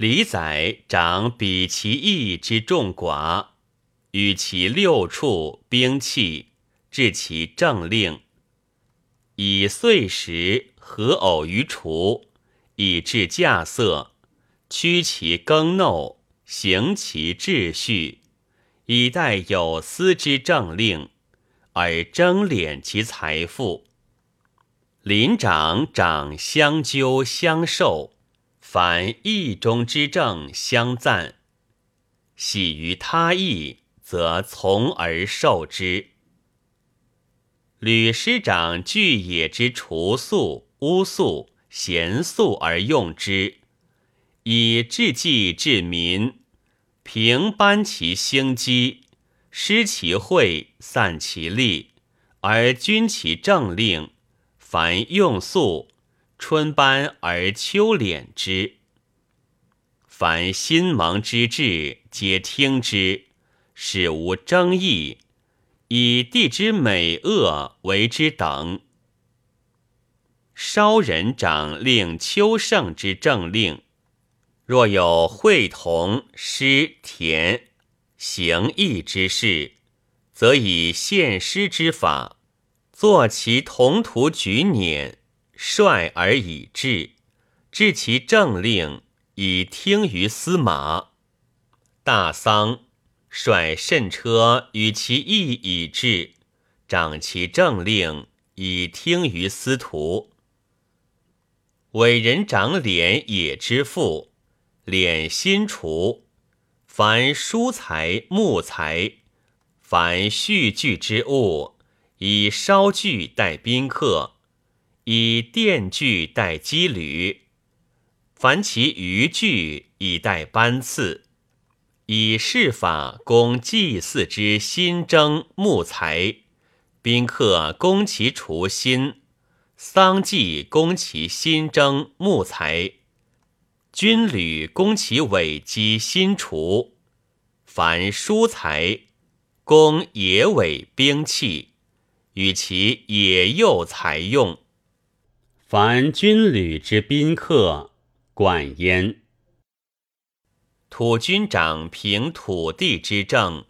李宰长比其义之众寡，与其六处兵器，治其政令，以岁时合偶于厨，以治架色，驱其耕耨，行其秩序，以待有司之政令，而争敛其财富。林长长相纠相授，凡义中之政相赞，喜于他义，则从而受之。吕师长具野之除粟、乌粟、咸粟而用之，以治济治民，平班其兴机，施其惠，散其利，而均其政令。凡用粟，春班而秋敛之；凡新蒙之志，皆听之，使无争议。以地之美恶为之等。稍人长令秋盛之政令，若有会同师田行义之事，则以献师之法。作其同途举辇，率而以治，治其政令，以听于司马。大丧，率慎车与其义以治，掌其政令，以听于司徒。伟人长敛也之父，敛新除，凡书材、木材，凡蓄具之物。以烧具待宾客，以电锯代羁旅，凡其余具以待班次，以事法供祭祀之新征木材，宾客供其除新，丧祭供其新征木材，军旅供其尾机新除，凡书材供野尾兵器。与其野诱才用，凡军旅之宾客，管焉。土军长凭土地之政，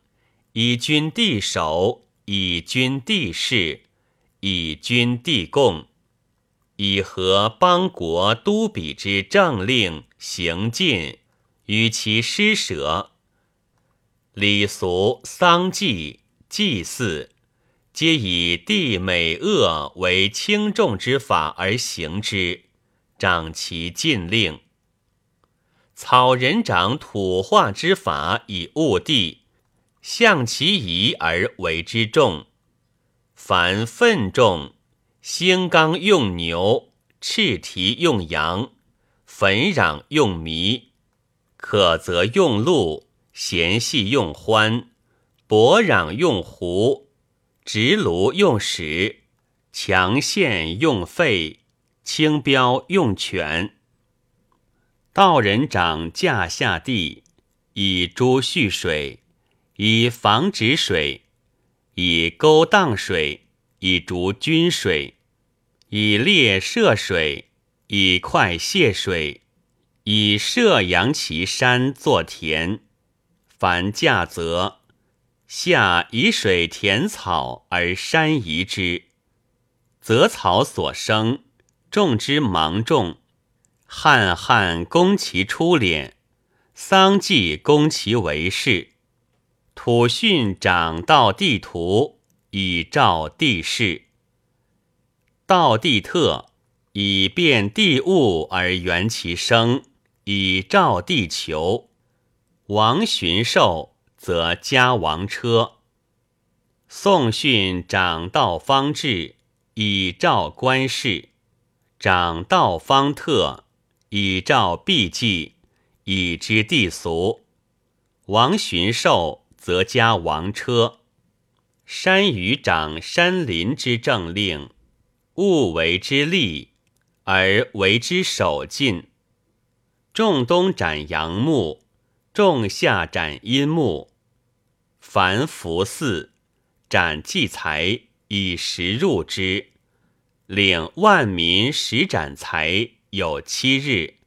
以军地守，以军地事，以军地贡，以和邦国都比之政令行进，与其施舍，礼俗丧祭祭祀。皆以地美恶为轻重之法而行之，掌其禁令。草人长土化之法以物地，象其宜而为之重。凡粪重，兴刚用牛，赤蹄用羊，粉壤用糜，可则用鹿，闲细用獾，薄壤用狐。直炉用石，强线用沸，轻标用权。道人掌架下地，以诸蓄水，以防止水，以沟荡水，以逐均水，以列涉水，以快泄水，以涉阳其山作田。凡架则。下以水填草而山移之，则草所生，种之芒种。汉汉攻其出敛，桑祭攻其为事。土训长道地图，以照地势。道地特，以变地物而圆其生，以照地球。王寻寿。则加王车。宋训长道方志，以照官事；长道方特，以照避忌，以知地俗。王巡狩，则加王车。山雨长山林之政令，物为之利，而为之守禁。仲冬斩阳木，仲夏斩阴木。凡服祀，斩祭财以食入之，领万民十斩财有七日。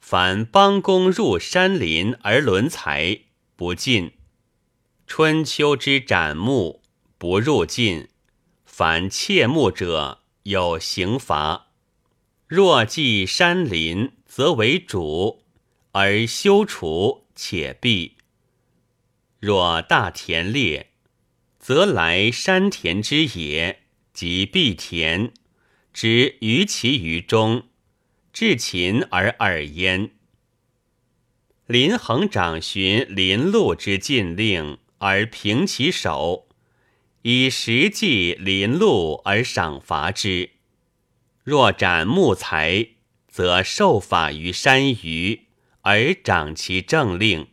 凡邦公入山林而轮财，不进；春秋之斩木，不入禁。凡窃木者，有刑罚。若祭山林，则为主，而修除且避；若大田猎，则来山田之野，即必田，之于其于中。至秦而耳焉。林衡长循林禄之禁令而平其手，以实际林禄而赏罚之。若斩木材，则受法于山隅而掌其政令。